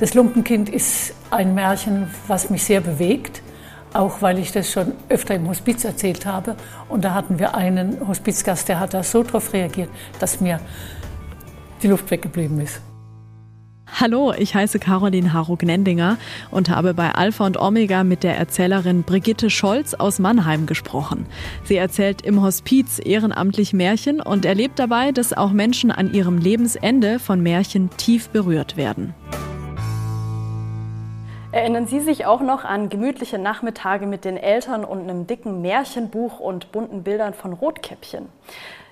Das Lumpenkind ist ein Märchen, was mich sehr bewegt, auch weil ich das schon öfter im Hospiz erzählt habe. Und da hatten wir einen Hospizgast, der hat da so darauf reagiert, dass mir die Luft weggeblieben ist. Hallo, ich heiße Caroline Haro-Gnendinger und habe bei Alpha und Omega mit der Erzählerin Brigitte Scholz aus Mannheim gesprochen. Sie erzählt im Hospiz ehrenamtlich Märchen und erlebt dabei, dass auch Menschen an ihrem Lebensende von Märchen tief berührt werden. Erinnern Sie sich auch noch an gemütliche Nachmittage mit den Eltern und einem dicken Märchenbuch und bunten Bildern von Rotkäppchen?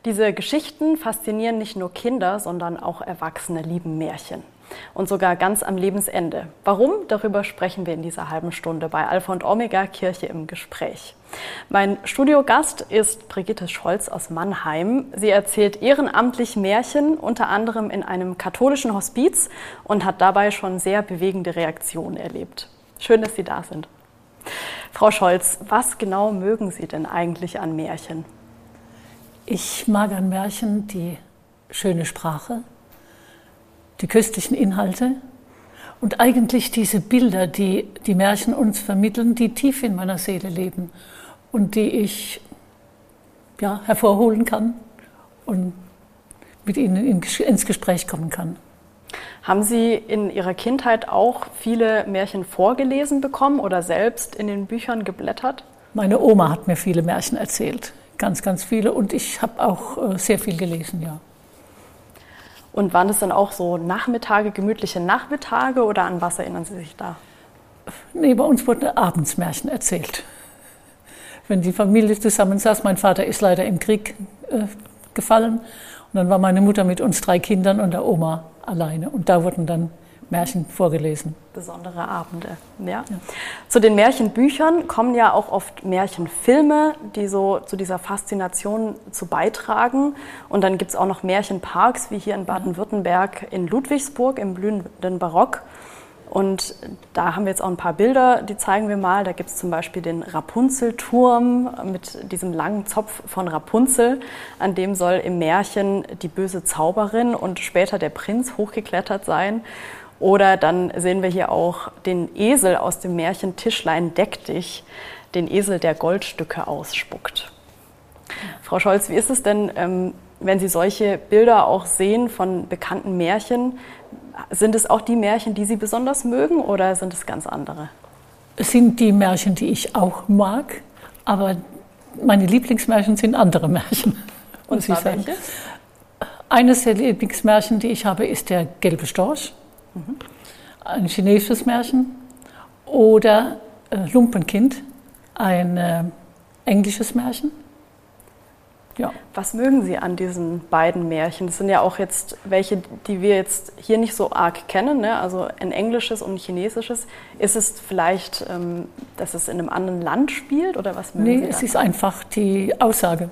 Diese Geschichten faszinieren nicht nur Kinder, sondern auch Erwachsene lieben Märchen. Und sogar ganz am Lebensende. Warum? Darüber sprechen wir in dieser halben Stunde bei Alpha und Omega Kirche im Gespräch. Mein Studiogast ist Brigitte Scholz aus Mannheim. Sie erzählt ehrenamtlich Märchen, unter anderem in einem katholischen Hospiz und hat dabei schon sehr bewegende Reaktionen erlebt. Schön, dass Sie da sind. Frau Scholz, was genau mögen Sie denn eigentlich an Märchen? Ich mag an Märchen die schöne Sprache, die köstlichen Inhalte und eigentlich diese Bilder, die die Märchen uns vermitteln, die tief in meiner Seele leben und die ich ja, hervorholen kann und mit ihnen ins Gespräch kommen kann. Haben Sie in Ihrer Kindheit auch viele Märchen vorgelesen bekommen oder selbst in den Büchern geblättert? Meine Oma hat mir viele Märchen erzählt, ganz, ganz viele. Und ich habe auch äh, sehr viel gelesen, ja. Und waren es dann auch so Nachmittage, gemütliche Nachmittage oder an was erinnern Sie sich da? Nee, bei uns wurden abends Märchen erzählt. Wenn die Familie zusammensaß, mein Vater ist leider im Krieg äh, gefallen und dann war meine Mutter mit uns drei Kindern und der Oma alleine und da wurden dann Märchen vorgelesen. Besondere Abende, ja. ja. Zu den Märchenbüchern kommen ja auch oft Märchenfilme, die so zu dieser Faszination zu beitragen. Und dann gibt es auch noch Märchenparks, wie hier in Baden-Württemberg in Ludwigsburg im blühenden Barock. Und da haben wir jetzt auch ein paar Bilder, die zeigen wir mal. Da gibt es zum Beispiel den Rapunzelturm mit diesem langen Zopf von Rapunzel. An dem soll im Märchen die böse Zauberin und später der Prinz hochgeklettert sein. Oder dann sehen wir hier auch den Esel aus dem Märchen Tischlein deck dich, den Esel, der Goldstücke ausspuckt. Frau Scholz, wie ist es denn, ähm, wenn Sie solche Bilder auch sehen von bekannten Märchen? Sind es auch die Märchen, die Sie besonders mögen oder sind es ganz andere? Es sind die Märchen, die ich auch mag, aber meine Lieblingsmärchen sind andere Märchen. Und zwar welche? Eines der Lieblingsmärchen, die ich habe, ist der gelbe Storch. Mhm. Ein chinesisches Märchen. Oder äh, Lumpenkind, ein äh, englisches Märchen. Ja. Was mögen Sie an diesen beiden Märchen? Das sind ja auch jetzt welche, die wir jetzt hier nicht so arg kennen, ne? also ein englisches und ein chinesisches. Ist es vielleicht, ähm, dass es in einem anderen Land spielt oder was mögen nee, Sie? Nee, es ist einfach die Aussage,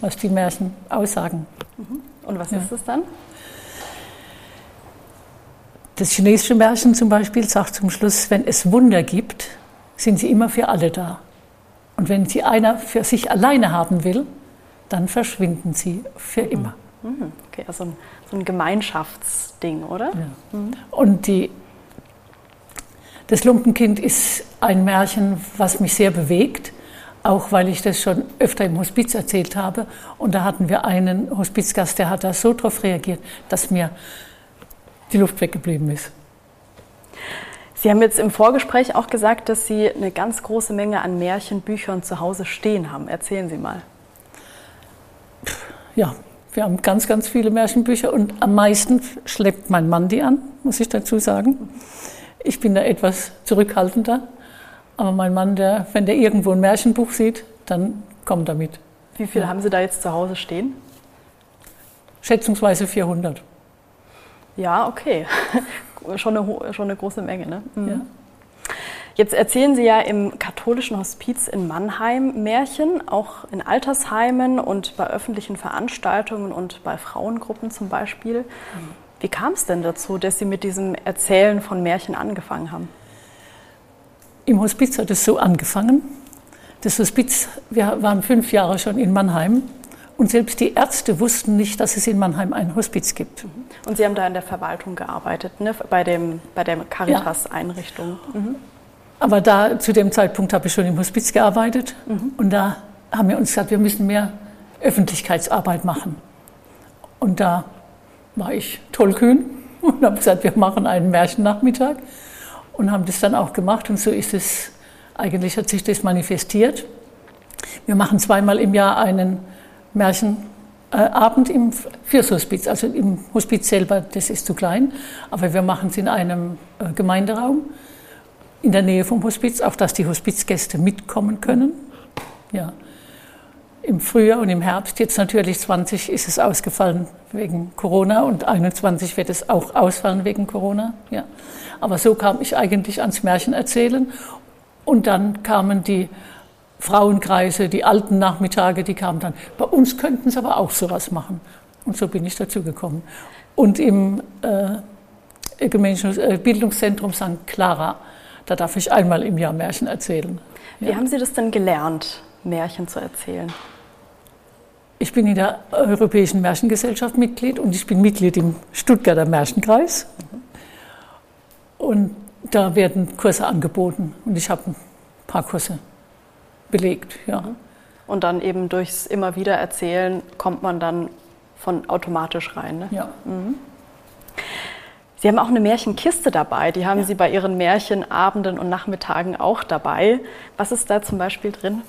was die Märchen aussagen. Mhm. Und was ja. ist es dann? Das chinesische Märchen zum Beispiel sagt zum Schluss, wenn es Wunder gibt, sind sie immer für alle da. Und wenn sie einer für sich alleine haben will, dann verschwinden sie für immer. Mhm. Okay, also ein, so ein Gemeinschaftsding, oder? Ja. Mhm. Und die, das Lumpenkind ist ein Märchen, was mich sehr bewegt, auch weil ich das schon öfter im Hospiz erzählt habe. Und da hatten wir einen Hospizgast, der hat da so darauf reagiert, dass mir die Luft weggeblieben ist. Sie haben jetzt im Vorgespräch auch gesagt, dass Sie eine ganz große Menge an Märchenbüchern zu Hause stehen haben. Erzählen Sie mal. Ja, wir haben ganz, ganz viele Märchenbücher und am meisten schleppt mein Mann die an, muss ich dazu sagen. Ich bin da etwas zurückhaltender, aber mein Mann, der, wenn der irgendwo ein Märchenbuch sieht, dann kommt er mit. Wie viele ja. haben Sie da jetzt zu Hause stehen? Schätzungsweise 400. Ja, okay. schon, eine, schon eine große Menge. Ne? Mhm. Ja. Jetzt erzählen Sie ja im katholischen Hospiz in Mannheim Märchen, auch in Altersheimen und bei öffentlichen Veranstaltungen und bei Frauengruppen zum Beispiel. Mhm. Wie kam es denn dazu, dass Sie mit diesem Erzählen von Märchen angefangen haben? Im Hospiz hat es so angefangen. Das Hospiz, wir waren fünf Jahre schon in Mannheim Und selbst die Ärzte wussten nicht, dass es in Mannheim ein Hospiz gibt. Und Sie haben da in der Verwaltung gearbeitet, ne? bei, dem, bei der Caritas-Einrichtung. Ja. Mhm. Aber da, zu dem Zeitpunkt habe ich schon im Hospiz gearbeitet. Mhm. Und da haben wir uns gesagt, wir müssen mehr Öffentlichkeitsarbeit machen. Und da war ich tollkühn und habe gesagt, wir machen einen Märchennachmittag und haben das dann auch gemacht. Und so ist es, eigentlich hat sich das manifestiert. Wir machen zweimal im Jahr einen Märchenabend im Fürshospiz, also im Hospiz selber, das ist zu klein, aber wir machen es in einem äh, Gemeinderaum in der Nähe vom Hospiz, auch dass die Hospizgäste mitkommen können. Ja. Im Frühjahr und im Herbst, jetzt natürlich 20 ist es ausgefallen wegen Corona und 21 wird es auch ausfallen wegen Corona. Ja. Aber so kam ich eigentlich ans Märchen erzählen und dann kamen die Frauenkreise, die alten Nachmittage, die kamen dann. Bei uns könnten sie aber auch sowas machen. Und so bin ich dazu gekommen. Und im äh, äh, Bildungszentrum St. Clara, da darf ich einmal im Jahr Märchen erzählen. Wie ja. haben Sie das denn gelernt, Märchen zu erzählen? Ich bin in der Europäischen Märchengesellschaft Mitglied und ich bin Mitglied im Stuttgarter Märchenkreis. Und da werden Kurse angeboten und ich habe ein paar Kurse belegt. Ja. Und dann eben durchs immer wieder erzählen kommt man dann von automatisch rein. Ne? Ja. Mhm. Sie haben auch eine Märchenkiste dabei. Die haben ja. Sie bei Ihren Märchenabenden und Nachmittagen auch dabei. Was ist da zum Beispiel drin?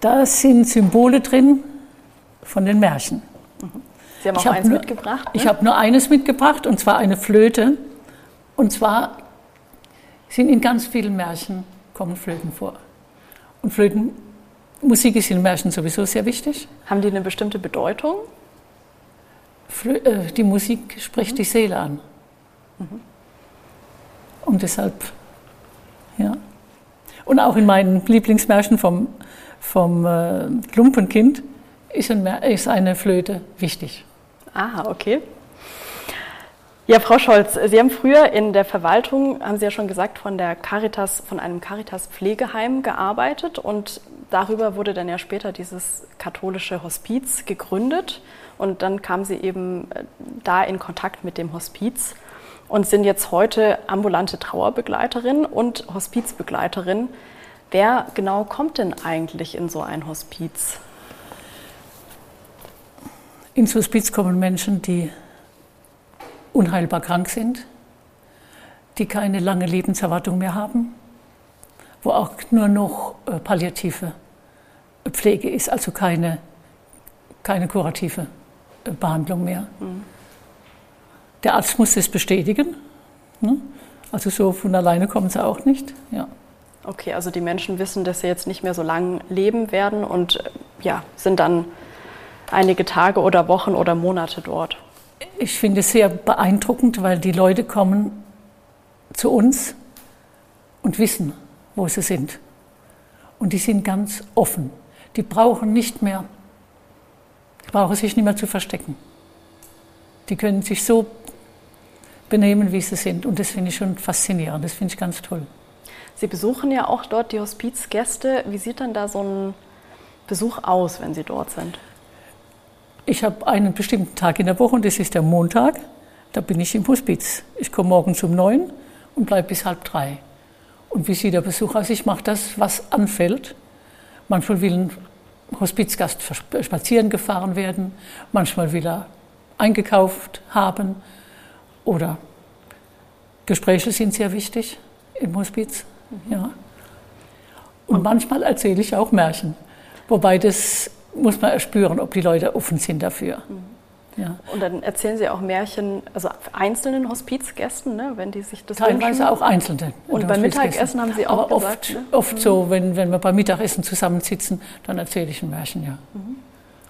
Da sind Symbole drin von den Märchen. Mhm. Sie haben auch eins nur, mitgebracht? Ne? Ich habe nur eines mitgebracht, und zwar eine Flöte. Und zwar sind in ganz vielen Märchen kommen Flöten vor. Und Flötenmusik ist in Märchen sowieso sehr wichtig. Haben die eine bestimmte Bedeutung? Flö äh, die Musik spricht mhm. die Seele an. Mhm. Und deshalb, ja. Und auch in meinen Lieblingsmärchen vom, vom äh, Lumpenkind ist, ein, ist eine Flöte wichtig. Ah, okay. Ja, Frau Scholz, Sie haben früher in der Verwaltung, haben Sie ja schon gesagt, von der Caritas, von einem Caritas-Pflegeheim gearbeitet und darüber wurde dann ja später dieses katholische Hospiz gegründet und dann kamen Sie eben äh, da in Kontakt mit dem Hospiz und sind jetzt heute ambulante Trauerbegleiterin und Hospizbegleiterin. Wer genau kommt denn eigentlich in so ein Hospiz? Ins Hospiz kommen Menschen, die unheilbar krank sind, die keine lange Lebenserwartung mehr haben, wo auch nur noch äh, palliative Pflege ist, also keine, keine kurative äh, Behandlung mehr. Mhm. Der Arzt muss das bestätigen. Ne? Also so von alleine kommen sie auch nicht. Ja. Okay, also die Menschen wissen, dass sie jetzt nicht mehr so lange leben werden und äh, ja, sind dann einige Tage oder Wochen oder Monate dort ich finde es sehr beeindruckend, weil die Leute kommen zu uns und wissen, wo sie sind. Und die sind ganz offen. Die brauchen nicht mehr, die brauchen sich nicht mehr zu verstecken. Die können sich so benehmen, wie sie sind. Und das finde ich schon faszinierend. Das finde ich ganz toll. Sie besuchen ja auch dort die Hospizgäste. Wie sieht denn da so ein Besuch aus, wenn Sie dort sind? Ich habe einen bestimmten Tag in der Woche und das ist der Montag. Da bin ich im Hospiz. Ich komme morgens um neun und bleibe bis halb drei. Und wie sieht der Besuch aus? Ich mache das, was anfällt. Manchmal will ein Hospizgast spazieren gefahren werden, manchmal will er eingekauft haben oder Gespräche sind sehr wichtig im Hospiz. Mhm. Ja. Und manchmal erzähle ich auch Märchen, wobei das muss man erspüren, ob die Leute offen sind dafür. Mhm. Ja. Und dann erzählen Sie auch Märchen, also einzelnen Hospizgästen, ne, wenn die sich das Teilweise wünschen. auch einzelne. Und beim Mittagessen haben Sie auch Aber gesagt, oft, ne? oft mhm. so, wenn, wenn wir beim Mittagessen zusammensitzen, dann erzähle ich ein Märchen, ja. Mhm.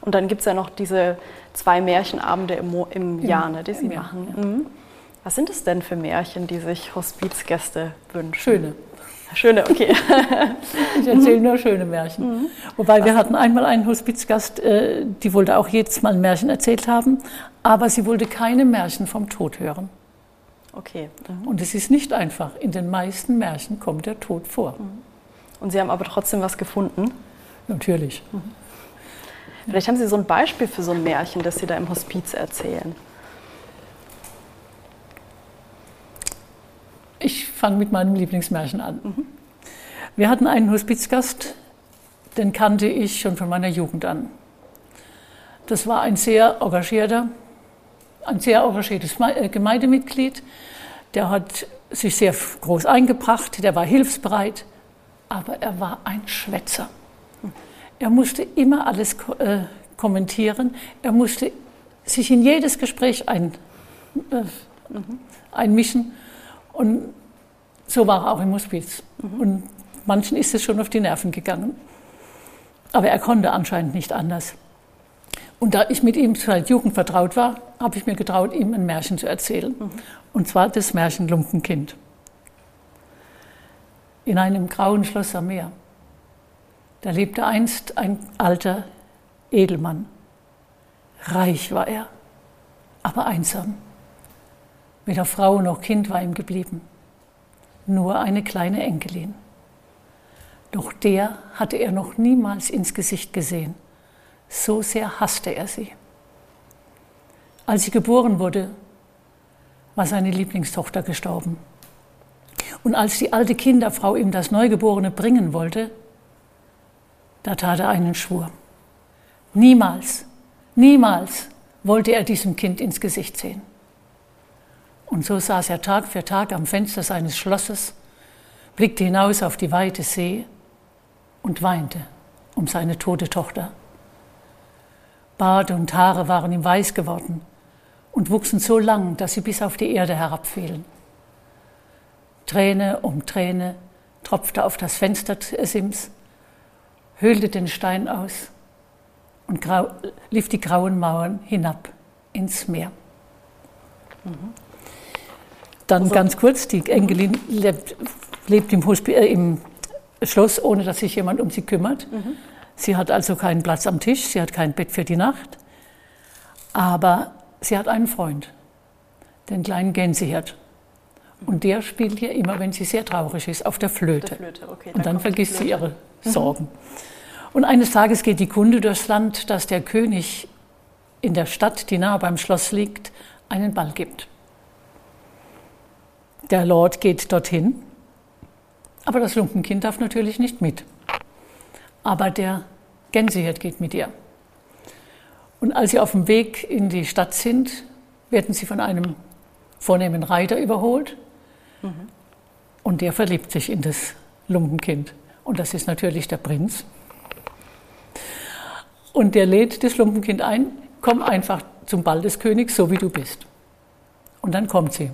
Und dann gibt es ja noch diese zwei Märchenabende im, im Jahr, ne, die Sie machen. Ja. Mhm. Was sind es denn für Märchen, die sich Hospizgäste wünschen? Schöne. Schöne, okay. ich erzähle nur schöne Märchen. Mhm. Wobei wir hatten einmal einen Hospizgast, äh, die wollte auch jedes Mal ein Märchen erzählt haben, aber sie wollte keine Märchen vom Tod hören. Okay. Mhm. Und es ist nicht einfach. In den meisten Märchen kommt der Tod vor. Mhm. Und Sie haben aber trotzdem was gefunden? Natürlich. Vielleicht haben Sie so ein Beispiel für so ein Märchen, das Sie da im Hospiz erzählen. Ich fange mit meinem Lieblingsmärchen an. Mhm. Wir hatten einen Hospizgast, den kannte ich schon von meiner Jugend an. Das war ein sehr engagierter, ein sehr engagiertes äh, Gemeindemitglied. Der hat sich sehr groß eingebracht, der war hilfsbereit, aber er war ein Schwätzer. Er musste immer alles äh, kommentieren, er musste sich in jedes Gespräch ein, äh, einmischen und so war er auch im Hospiz. Mhm. Und manchen ist es schon auf die Nerven gegangen. Aber er konnte anscheinend nicht anders. Und da ich mit ihm seit Jugend vertraut war, habe ich mir getraut, ihm ein Märchen zu erzählen. Mhm. Und zwar das Märchen Lumpenkind. In einem grauen Schloss am Meer. Da lebte einst ein alter Edelmann. Reich war er, aber einsam. Weder Frau noch Kind war ihm geblieben, nur eine kleine Enkelin. Doch der hatte er noch niemals ins Gesicht gesehen. So sehr hasste er sie. Als sie geboren wurde, war seine Lieblingstochter gestorben. Und als die alte Kinderfrau ihm das Neugeborene bringen wollte, da tat er einen Schwur. Niemals, niemals wollte er diesem Kind ins Gesicht sehen. Und so saß er Tag für Tag am Fenster seines Schlosses, blickte hinaus auf die weite See und weinte um seine tote Tochter. Bart und Haare waren ihm weiß geworden und wuchsen so lang, dass sie bis auf die Erde herabfielen. Träne um Träne tropfte auf das Fenstersims, höhlte den Stein aus und lief die grauen Mauern hinab ins Meer. Mhm. Dann also, ganz kurz, die Enkelin lebt, lebt im, äh, im, Schloss, ohne dass sich jemand um sie kümmert. Mhm. Sie hat also keinen Platz am Tisch, sie hat kein Bett für die Nacht, aber sie hat einen Freund, den kleinen Gänsehirt. Und der spielt hier immer, wenn sie sehr traurig ist, auf der Flöte. Der Flöte. Okay, und dann vergisst sie ihre mhm. Sorgen. Und eines Tages geht die Kunde durchs Land, dass der König in der Stadt, die nahe beim Schloss liegt, einen Ball gibt. Der Lord geht dorthin, aber das Lumpenkind darf natürlich nicht mit. Aber der Gänsehirt geht mit ihr. Und als sie auf dem Weg in die Stadt sind, werden sie von einem vornehmen Reiter überholt. Mhm. Und der verliebt sich in das Lumpenkind. Und das ist natürlich der Prinz. Und der lädt das Lumpenkind ein, komm einfach zum Ball des Königs, so wie du bist. Und dann kommt sie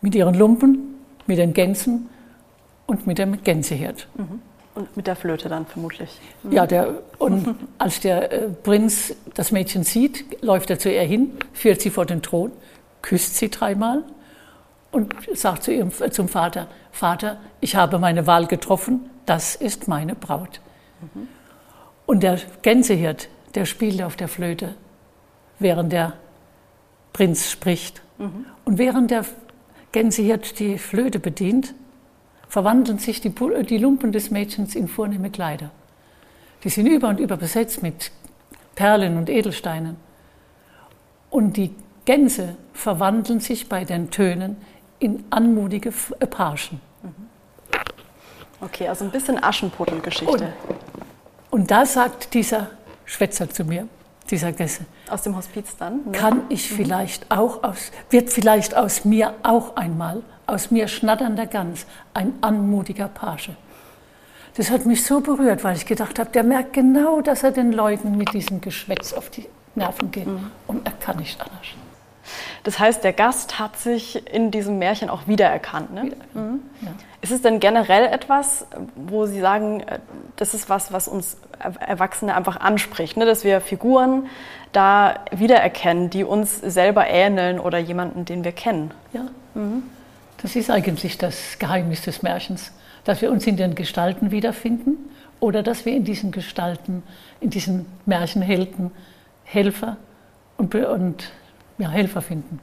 mit ihren Lumpen, mit den Gänsen und mit dem Gänsehirt. Mhm. Und mit der Flöte dann vermutlich. Mhm. Ja, der, und als der äh, Prinz das Mädchen sieht, läuft er zu ihr hin, führt sie vor den Thron, küsst sie dreimal und sagt zu ihrem, äh, zum Vater, Vater, ich habe meine Wahl getroffen, das ist meine Braut. Mhm. Und der Gänsehirt, der spielt auf der Flöte, während der Prinz spricht. Mhm. Und während der Gänsehirt die Flöte bedient, verwandeln sich die, die Lumpen des Mädchens in vornehme Kleider. Die sind über und über besetzt mit Perlen und Edelsteinen. Und die Gänse verwandeln sich bei den Tönen in anmutige äh, Parschen. Mhm. Okay, also ein bisschen Aschenputtel-Geschichte. Und, und da sagt dieser Schwätzer zu mir, dieser Gäste. Aus dem Hospiz dann? Ne? Kann ich mhm. vielleicht auch aus, wird vielleicht aus mir auch einmal, aus mir schnatternder Gans, ein anmutiger Page. Das hat mich so berührt, weil ich gedacht habe, der merkt genau, dass er den Leuten mit diesem Geschwätz auf die Nerven geht. Mhm. Und er kann nicht anders. Das heißt, der Gast hat sich in diesem Märchen auch wiedererkannt. Ne? Wiedererkannt. Mhm. Ja. Ist es denn generell etwas, wo Sie sagen, äh, das ist was, was uns Erwachsene einfach anspricht, ne? dass wir Figuren da wiedererkennen, die uns selber ähneln oder jemanden, den wir kennen? Ja, mhm. das ist eigentlich das Geheimnis des Märchens, dass wir uns in den Gestalten wiederfinden oder dass wir in diesen Gestalten, in diesen Märchenhelden Helfer und, und ja, Helfer finden.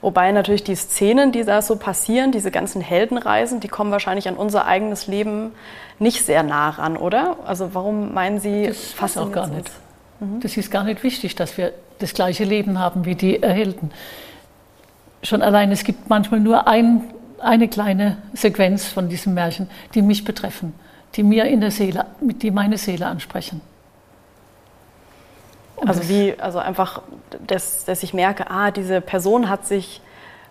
Wobei natürlich die Szenen, die da so passieren, diese ganzen Heldenreisen, die kommen wahrscheinlich an unser eigenes Leben nicht sehr nah ran, oder? Also warum meinen Sie das fast auch gar nicht? Mhm. Das ist gar nicht wichtig, dass wir das gleiche Leben haben wie die Helden. Schon allein, es gibt manchmal nur ein, eine kleine Sequenz von diesem Märchen, die mich betreffen, die mir in der Seele, die meine Seele ansprechen. Also wie, also einfach, dass, dass ich merke, ah, diese Person hat sich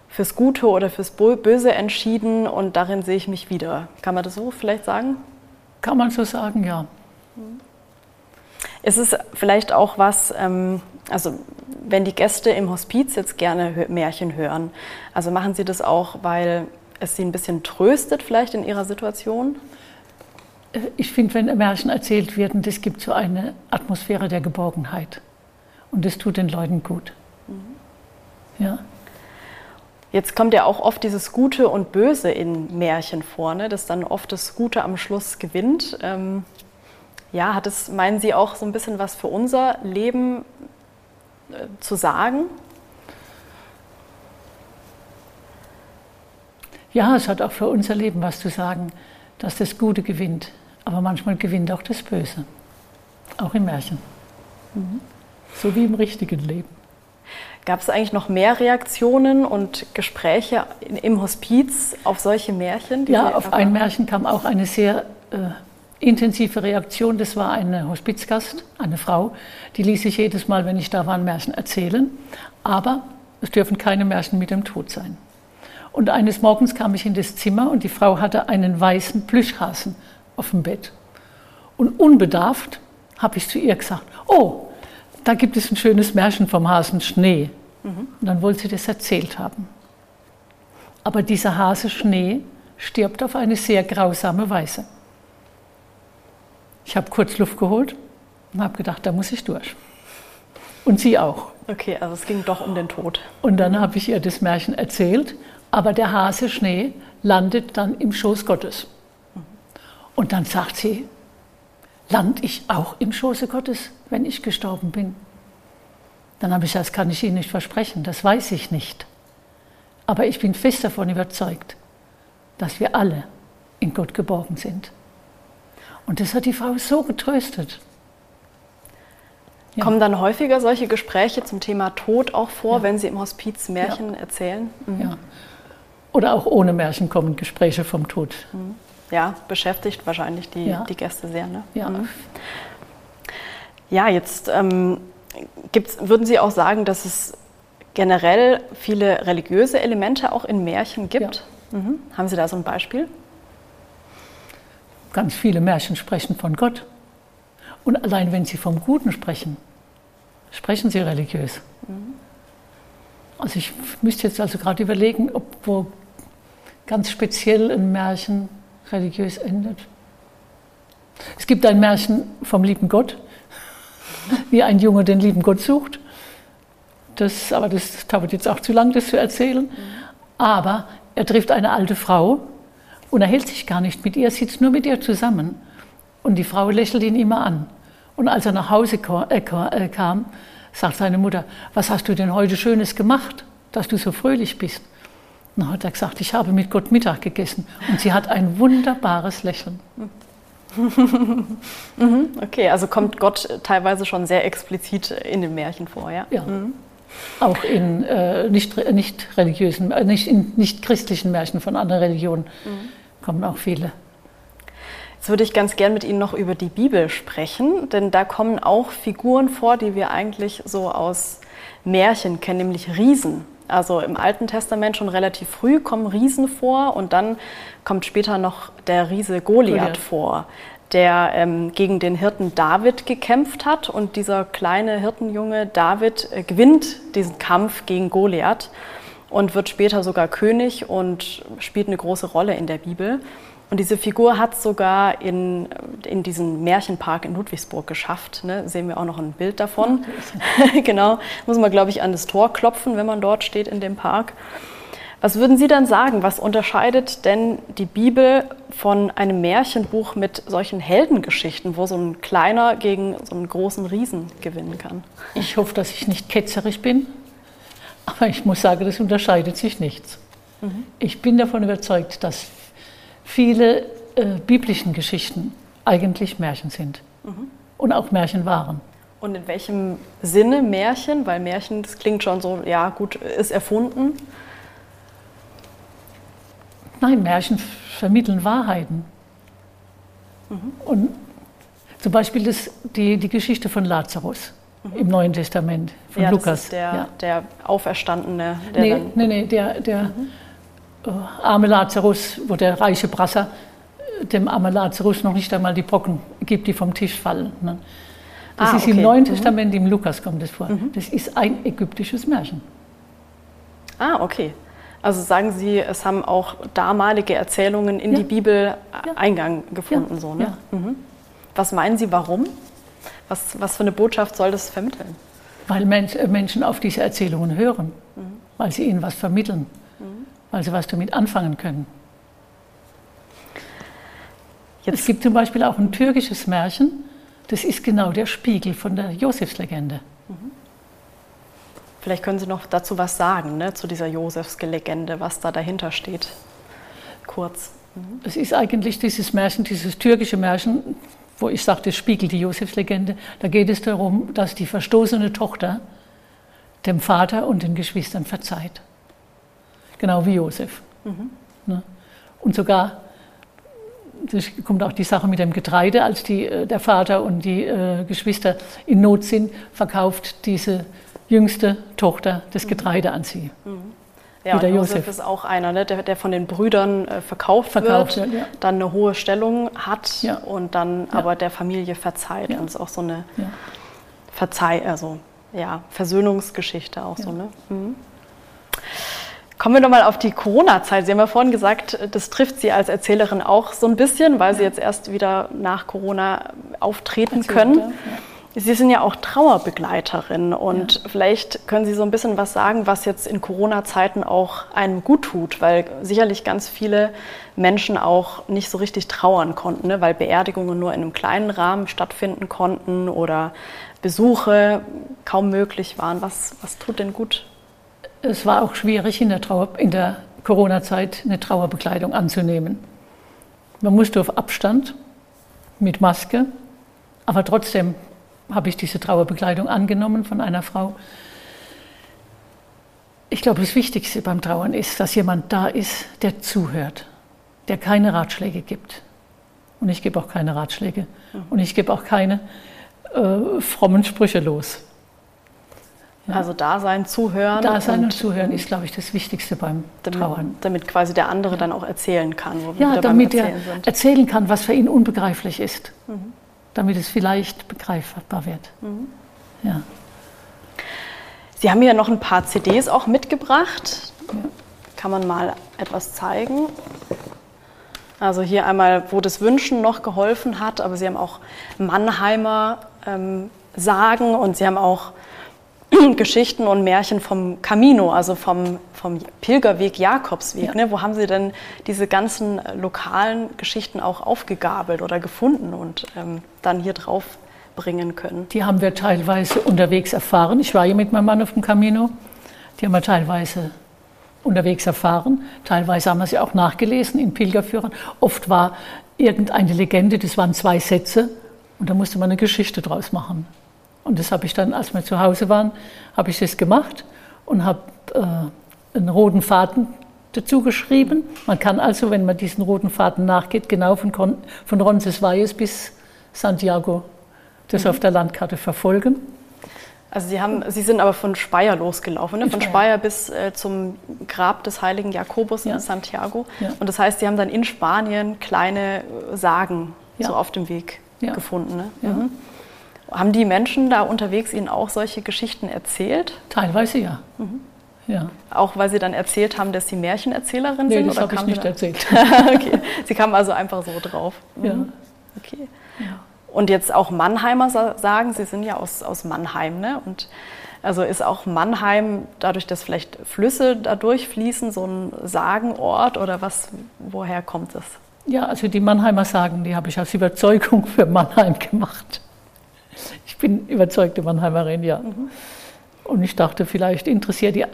fürs Gute oder fürs Böse entschieden und darin sehe ich mich wieder. Kann man das so vielleicht sagen? Kann man so sagen, ja. Ist es vielleicht auch was, ähm, also wenn die Gäste im Hospiz jetzt gerne Märchen hören, also machen sie das auch, weil es sie ein bisschen tröstet vielleicht in ihrer Situation? Ich finde, wenn Märchen erzählt werden, das gibt so eine Atmosphäre der Geborgenheit. Und das tut den Leuten gut. Mhm. Ja. Jetzt kommt ja auch oft dieses Gute und Böse in Märchen vor, ne? dass dann oft das Gute am Schluss gewinnt. Ähm, ja, hat es, meinen Sie, auch so ein bisschen was für unser Leben äh, zu sagen? Ja, es hat auch für unser Leben was zu sagen, dass das Gute gewinnt. Aber manchmal gewinnt auch das Böse. Auch in Märchen. Mhm. So wie im richtigen Leben. Gab es eigentlich noch mehr Reaktionen und Gespräche im Hospiz auf solche Märchen? Ja, auf ein Märchen kam auch eine sehr äh, intensive Reaktion. Das war eine Hospizgast, eine Frau, die ließ sich jedes Mal, wenn ich da war, ein Märchen erzählen. Aber es dürfen keine Märchen mit dem Tod sein. Und eines Morgens kam ich in das Zimmer und die Frau hatte einen weißen Plüschhasen auf dem Bett. Und unbedarft habe ich zu ihr gesagt, oh, da gibt es ein schönes Märchen vom Hasen Schnee. Mhm. Und dann wollte sie das erzählt haben. Aber dieser Hase Schnee stirbt auf eine sehr grausame Weise. Ich habe kurz Luft geholt und habe gedacht, da muss ich durch. Und sie auch. Okay, also es ging doch um den Tod. Und dann habe ich ihr das Märchen erzählt, aber der Hase Schnee landet dann im Schoß Gottes. Und dann sagt sie, lande ich auch im Schoße Gottes, wenn ich gestorben bin? Dann habe ich gesagt, das kann ich Ihnen nicht versprechen, das weiß ich nicht. Aber ich bin fest davon überzeugt, dass wir alle in Gott geborgen sind. Und das hat die Frau so getröstet. Ja. Kommen dann häufiger solche Gespräche zum Thema Tod auch vor, ja. wenn Sie im Hospiz Märchen ja. erzählen? Mhm. Ja. Oder auch ohne Märchen kommen Gespräche vom Tod. Mhm ja, beschäftigt wahrscheinlich die, ja. die Gäste sehr. Ne? Ja. Mhm. ja, jetzt ähm, gibt's, würden Sie auch sagen, dass es generell viele religiöse Elemente auch in Märchen gibt? Ja. Mhm. Haben Sie da so ein Beispiel? Ganz viele Märchen sprechen von Gott. Und allein wenn sie vom Guten sprechen, sprechen sie religiös. Mhm. Also ich müsste jetzt also gerade überlegen, ob wo ganz speziell ein Märchen religiös endet. Es gibt ein Märchen vom lieben Gott, wie ein Junge den lieben Gott sucht. Das, aber das dauert jetzt auch zu lang, das zu erzählen. Aber er trifft eine alte Frau und er hält sich gar nicht mit ihr, sitzt nur mit ihr zusammen. Und die Frau lächelt ihn immer an. Und als er nach Hause äh, äh, kam, sagt seine Mutter, was hast du denn heute Schönes gemacht, dass du so fröhlich bist? Dann hat er gesagt, ich habe mit Gott Mittag gegessen. Und sie hat ein wunderbares Lächeln. Mhm, okay, also kommt Gott teilweise schon sehr explizit in den Märchen vor, ja? Ja. Mhm. Auch in äh, nicht, nicht religiösen, äh, nicht, in nicht christlichen Märchen von anderen Religionen mhm. kommen auch viele. Jetzt würde ich ganz gern mit Ihnen noch über die Bibel sprechen, denn da kommen auch Figuren vor, die wir eigentlich so aus Märchen kennen, nämlich Riesen. Also im Alten Testament schon relativ früh kommen Riesen vor und dann kommt später noch der Riese Goliath, vor, der ähm, gegen den Hirten David gekämpft hat und dieser kleine Hirtenjunge David äh, gewinnt diesen Kampf gegen Goliath und wird später sogar König und spielt eine große Rolle in der Bibel. Und diese Figur hat es sogar in, in diesen Märchenpark in Ludwigsburg geschafft. Ne? Sehen wir auch noch ein Bild davon. genau, muss man, glaube ich, an das Tor klopfen, wenn man dort steht in dem Park. Was würden Sie dann sagen? Was unterscheidet denn die Bibel von einem Märchenbuch mit solchen Heldengeschichten, wo so ein kleiner gegen so einen großen Riesen gewinnen kann? Ich hoffe, dass ich nicht ketzerisch bin. Aber ich muss sagen, das unterscheidet sich nichts. Mhm. Ich bin davon überzeugt, dass viele äh, biblischen Geschichten eigentlich Märchen sind mhm. und auch Märchen waren. Und in welchem Sinne Märchen? Weil Märchen, das klingt schon so, ja gut, ist erfunden. Nein, Märchen vermitteln Wahrheiten. Mhm. Und zum Beispiel das, die, die Geschichte von Lazarus mhm. im Neuen Testament, von ja, Lukas. Das ist der, ja. der Auferstandene. Der nee, nee, nee, der, der mhm. Äh, arme Lazarus, wo der reiche Brasser äh, dem armen Lazarus noch nicht einmal die Brocken gibt, die vom Tisch fallen. Ne? Das ah, ist okay. im Neuen mhm. Testament, im Lukas kommt das vor. Mhm. Das ist ein ägyptisches Märchen. Ah, okay. Also sagen Sie, es haben auch damalige Erzählungen in ja. die Bibel ja. Eingang gefunden. Ja. So, ne? Mhm. Was meinen Sie, warum? Was, was für eine Botschaft soll das vermitteln? Weil äh, Menschen auf diese Erzählungen hören, mhm. weil sie ihnen was vermitteln. Weil sie was damit anfangen können. Jetzt. Es gibt zum Beispiel auch ein türkisches Märchen, das ist genau der Spiegel von der Josefslegende. Mhm. Vielleicht können Sie noch dazu was sagen, ne, zu dieser Josefslegende, was da dahinter steht. Kurz. Mhm. Es ist eigentlich dieses Märchen, dieses türkische Märchen, wo ich sagte, es spiegelt die Josefslegende. Da geht es darum, dass die verstoßene Tochter dem Vater und den Geschwistern verzeiht. Genau wie Josef. Mhm. Ne? Und sogar, das kommt auch die Sache mit dem Getreide, als die, äh, der Vater und die äh, Geschwister in Not sind, verkauft diese jüngste Tochter das Getreide an sie. Mhm. Ja, und Josef. Josef ist auch einer, ne, der, der, von den Brüdern äh, verkauft, verkauft, wird, ja. dann eine hohe Stellung hat ja. und dann ja. aber der Familie verzeiht. Und es ist auch so eine Verzeih, also ja, Versöhnungsgeschichte auch so. Ne? Mhm. Kommen wir nochmal auf die Corona-Zeit. Sie haben ja vorhin gesagt, das trifft Sie als Erzählerin auch so ein bisschen, weil Sie jetzt erst wieder nach Corona auftreten Erzählt, können. Sie sind ja auch Trauerbegleiterin und ja. vielleicht können Sie so ein bisschen was sagen, was jetzt in Corona-Zeiten auch einem gut tut, weil sicherlich ganz viele Menschen auch nicht so richtig trauern konnten, ne? weil Beerdigungen nur in einem kleinen Rahmen stattfinden konnten oder Besuche kaum möglich waren. Was, was tut denn gut? Es war auch schwierig in der, der Corona-Zeit eine Trauerbekleidung anzunehmen. Man musste auf Abstand mit Maske, aber trotzdem habe ich diese Trauerbekleidung angenommen von einer Frau. Ich glaube, das Wichtigste beim Trauern ist, dass jemand da ist, der zuhört, der keine Ratschläge gibt. Und ich gebe auch keine Ratschläge. Und ich gebe auch keine äh, frommen Sprüche los. Ja. Also da sein, zuhören. Da sein und, zuhören ist, glaube ich, das Wichtigste beim damit, Trauern. Damit quasi der andere dann auch erzählen kann. ja, damit er erzählen kann, was für ihn unbegreiflich ist. Mhm damit es vielleicht begreifbar wird. Mhm. Ja. Sie haben hier noch ein paar CDs auch mitgebracht. Ja. Kann man mal etwas zeigen? Also hier einmal, wo das Wünschen noch geholfen hat, aber Sie haben auch Mannheimer ähm, Sagen und Sie haben auch Geschichten und Märchen vom Camino, also vom, vom Pilgerweg, Jakobsweg. Ja. Ne? Wo haben Sie denn diese ganzen lokalen Geschichten auch aufgegabelt oder gefunden und ähm, dann hier drauf bringen können? Die haben wir teilweise unterwegs erfahren. Ich war hier mit meinem Mann auf dem Camino. Die haben wir teilweise unterwegs erfahren. Teilweise haben wir sie auch nachgelesen in Pilgerführern. Oft war irgendeine Legende, das waren zwei Sätze und da musste man eine Geschichte draus machen. Und das habe ich dann, als wir zu Hause waren, habe ich das gemacht und habe äh, einen roten Faden dazu geschrieben. Man kann also, wenn man diesen roten Faden nachgeht, genau von, von Roncesvalles bis Santiago das mhm. auf der Landkarte verfolgen. Also Sie, haben, Sie sind aber von Speyer losgelaufen, ne? von Speyer bis äh, zum Grab des heiligen Jakobus ja. in Santiago. Ja. Und das heißt, Sie haben dann in Spanien kleine Sagen ja. so auf dem Weg gefunden. Ne? Mhm. Haben die Menschen da unterwegs Ihnen auch solche Geschichten erzählt? Teilweise ja. Mhm. ja. Auch weil Sie dann erzählt haben, dass Sie Märchenerzählerin nee, sind? das habe ich nicht erzählt. okay. Sie kamen also einfach so drauf. Mhm. Ja. Okay. Ja. Und jetzt auch Mannheimer sagen, Sie sind ja aus, aus Mannheim, ne? Und also ist auch Mannheim, dadurch, dass vielleicht Flüsse da durchfließen, so ein Sagenort oder was, woher kommt das? Ja, also die Mannheimer Sagen, die habe ich als Überzeugung für Mannheim gemacht. Ich bin überzeugte Mannheimerin, ja. Mhm. Und ich dachte, vielleicht interessiert die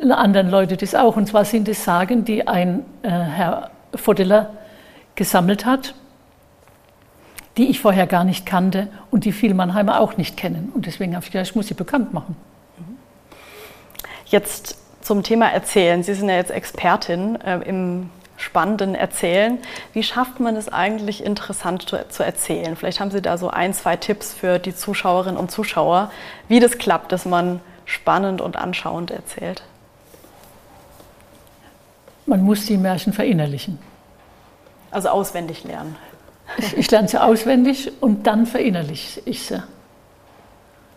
anderen Leute das auch. Und zwar sind es Sagen, die ein äh, Herr Vodeler gesammelt hat, die ich vorher gar nicht kannte und die viele Mannheimer auch nicht kennen. Und deswegen habe ich gedacht, ich muss sie bekannt machen. Jetzt zum Thema Erzählen. Sie sind ja jetzt Expertin äh, im spannenden Erzählen. Wie schafft man es eigentlich interessant zu, zu, erzählen? Vielleicht haben Sie da so ein, zwei Tipps für die Zuschauerinnen und Zuschauer, wie das klappt, dass man spannend und anschauend erzählt. Man muss die Märchen verinnerlichen. Also auswendig lernen. Ich, ich lerne sie auswendig und dann verinnerliche ich sie.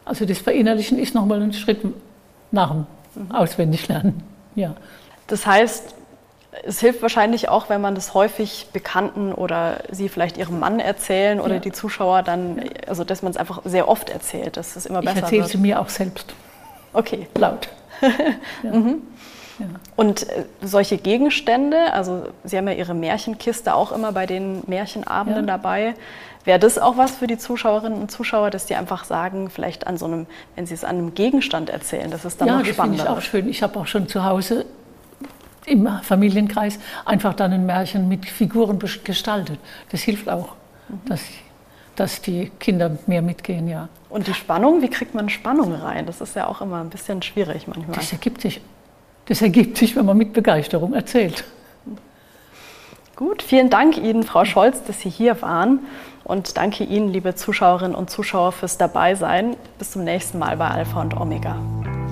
Also das Verinnerlichen ist nochmal ein Schritt nach dem mhm. Auswendiglernen. Ja. Das heißt, es hilft wahrscheinlich auch, wenn man das häufig Bekannten oder sie vielleicht ihrem Mann erzählen oder ja. die Zuschauer dann, also dass man es einfach sehr oft erzählt, dass es immer besser ich erzähle sie mir auch selbst. Okay. Laut. ja. mhm. ja. Und äh, solche Gegenstände, also Sie haben ja Ihre Märchenkiste auch immer bei den Märchenabenden dabei. Wäre das auch was für die Zuschauerinnen und Zuschauer, dass die einfach sagen, vielleicht an so einem, wenn sie es an einem Gegenstand erzählen, das ist dann ja, noch spannender. Ja, das finde ich auch schön. Ich habe auch schon zu Hause im Familienkreis einfach dann ein Märchen mit Figuren gestaltet. Das hilft auch, mhm. dass, dass die Kinder mehr mitgehen, ja. Und die Spannung, wie kriegt man Spannung rein? Das ist ja auch immer ein bisschen schwierig manchmal. Das ergibt sich, das ergibt sich wenn man mit Begeisterung erzählt. Gut, vielen Dank Ihnen, Frau Scholz, dass Sie hier waren. Und danke Ihnen, liebe Zuschauerinnen und Zuschauer, fürs Dabeisein. Bis zum nächsten Mal bei Alpha und Omega.